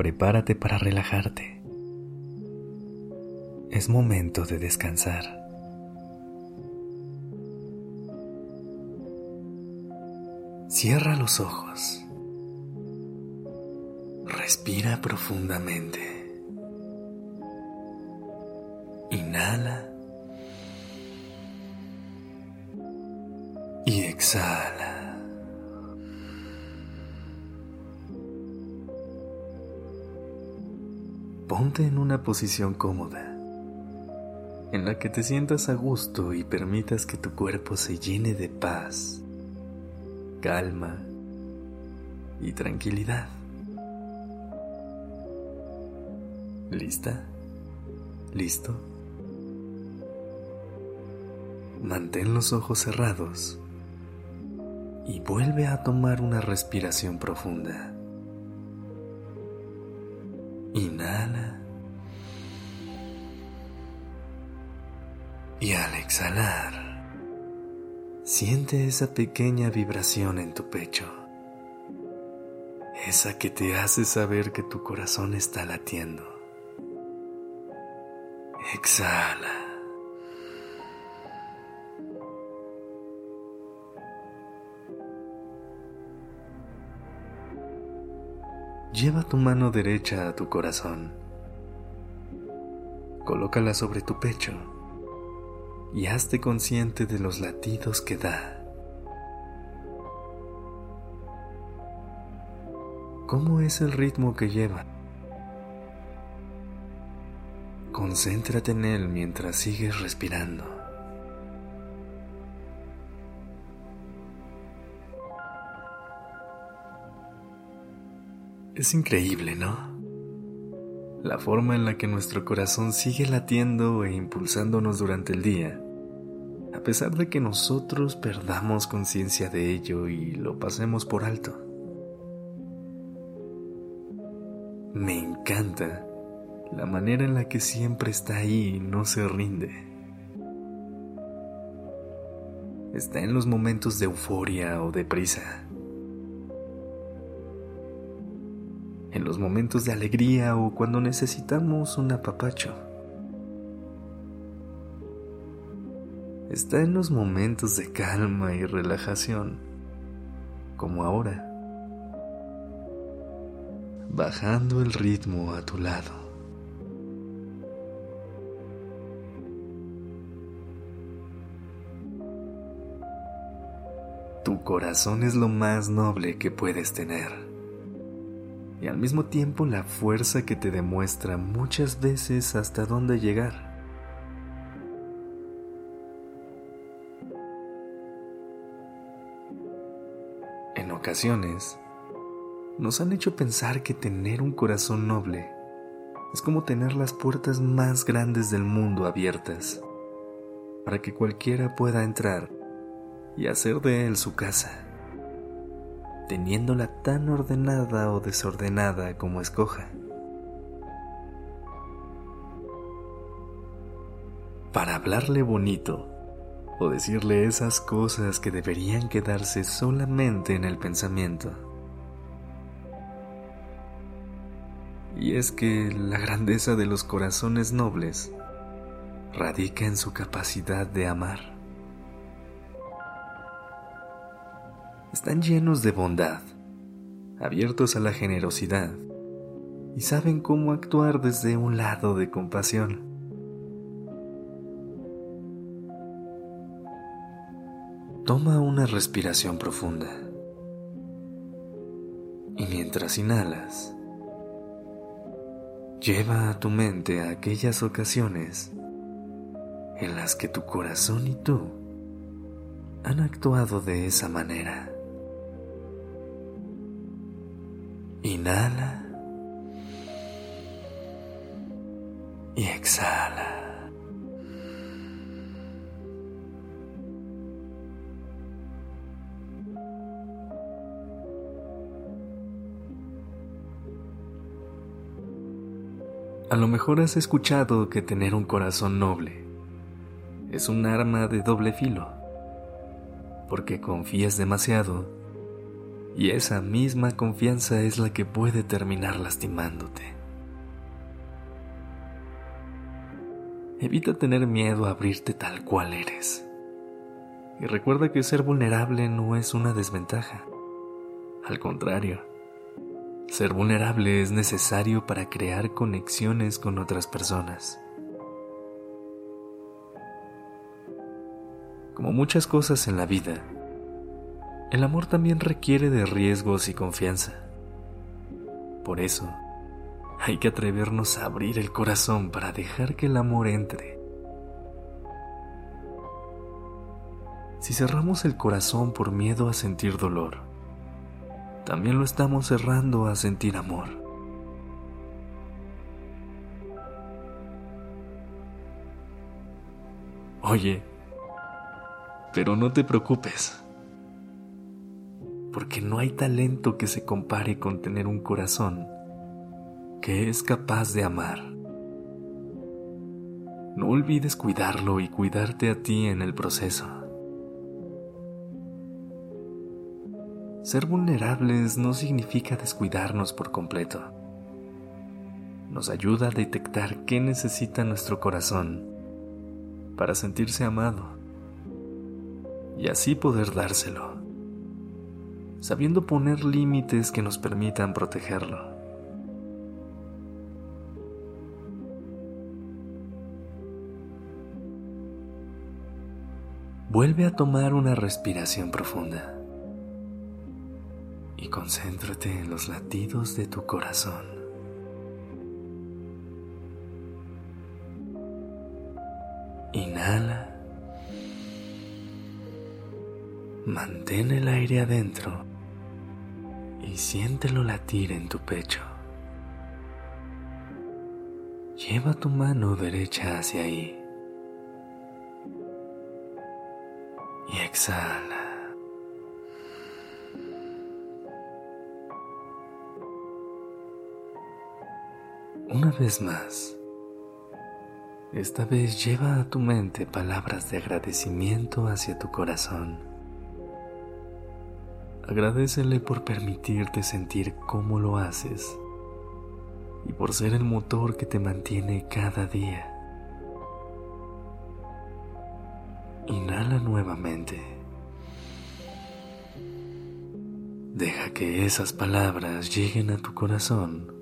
Prepárate para relajarte. Es momento de descansar. Cierra los ojos. Respira profundamente. Inhala. Y exhala. Ponte en una posición cómoda, en la que te sientas a gusto y permitas que tu cuerpo se llene de paz, calma y tranquilidad. ¿Lista? ¿Listo? Mantén los ojos cerrados y vuelve a tomar una respiración profunda. Inhala. Y al exhalar, siente esa pequeña vibración en tu pecho. Esa que te hace saber que tu corazón está latiendo. Exhala. Lleva tu mano derecha a tu corazón. Colócala sobre tu pecho y hazte consciente de los latidos que da. ¿Cómo es el ritmo que lleva? Concéntrate en él mientras sigues respirando. Es increíble, ¿no? La forma en la que nuestro corazón sigue latiendo e impulsándonos durante el día, a pesar de que nosotros perdamos conciencia de ello y lo pasemos por alto. Me encanta la manera en la que siempre está ahí y no se rinde. Está en los momentos de euforia o de prisa en los momentos de alegría o cuando necesitamos un apapacho. Está en los momentos de calma y relajación, como ahora, bajando el ritmo a tu lado. Tu corazón es lo más noble que puedes tener y al mismo tiempo la fuerza que te demuestra muchas veces hasta dónde llegar. En ocasiones, nos han hecho pensar que tener un corazón noble es como tener las puertas más grandes del mundo abiertas para que cualquiera pueda entrar y hacer de él su casa teniéndola tan ordenada o desordenada como escoja. Para hablarle bonito o decirle esas cosas que deberían quedarse solamente en el pensamiento. Y es que la grandeza de los corazones nobles radica en su capacidad de amar. Están llenos de bondad, abiertos a la generosidad y saben cómo actuar desde un lado de compasión. Toma una respiración profunda y mientras inhalas, lleva a tu mente a aquellas ocasiones en las que tu corazón y tú han actuado de esa manera. Inhala. y exhala. A lo mejor has escuchado que tener un corazón noble es un arma de doble filo, porque confías demasiado y esa misma confianza es la que puede terminar lastimándote. Evita tener miedo a abrirte tal cual eres. Y recuerda que ser vulnerable no es una desventaja. Al contrario, ser vulnerable es necesario para crear conexiones con otras personas. Como muchas cosas en la vida, el amor también requiere de riesgos y confianza. Por eso, hay que atrevernos a abrir el corazón para dejar que el amor entre. Si cerramos el corazón por miedo a sentir dolor, también lo estamos cerrando a sentir amor. Oye, pero no te preocupes, porque no hay talento que se compare con tener un corazón que es capaz de amar. No olvides cuidarlo y cuidarte a ti en el proceso. Ser vulnerables no significa descuidarnos por completo. Nos ayuda a detectar qué necesita nuestro corazón para sentirse amado y así poder dárselo, sabiendo poner límites que nos permitan protegerlo. Vuelve a tomar una respiración profunda y concéntrate en los latidos de tu corazón. Inhala. Mantén el aire adentro siéntelo latir en tu pecho. Lleva tu mano derecha hacia ahí y exhala. Una vez más, esta vez lleva a tu mente palabras de agradecimiento hacia tu corazón. Agradecele por permitirte sentir cómo lo haces y por ser el motor que te mantiene cada día. Inhala nuevamente. Deja que esas palabras lleguen a tu corazón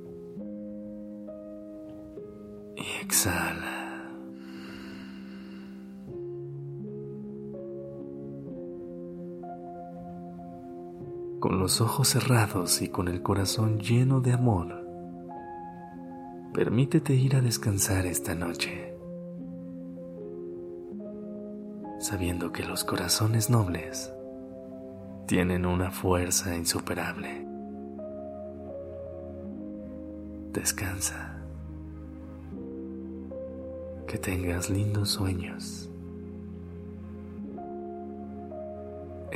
exhala. Con los ojos cerrados y con el corazón lleno de amor, permítete ir a descansar esta noche, sabiendo que los corazones nobles tienen una fuerza insuperable. Descansa. Que tengas lindos sueños.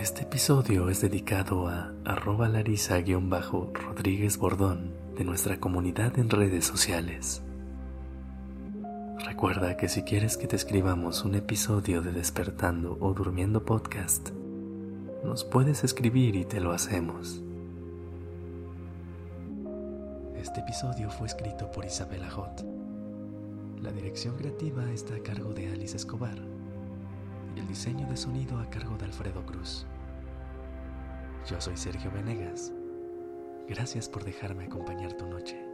Este episodio es dedicado a arroba larisa-rodríguez bordón de nuestra comunidad en redes sociales. Recuerda que si quieres que te escribamos un episodio de Despertando o Durmiendo Podcast, nos puedes escribir y te lo hacemos. Este episodio fue escrito por Isabela Hot la dirección creativa está a cargo de Alice Escobar y el diseño de sonido a cargo de Alfredo Cruz. Yo soy Sergio Venegas. Gracias por dejarme acompañar tu noche.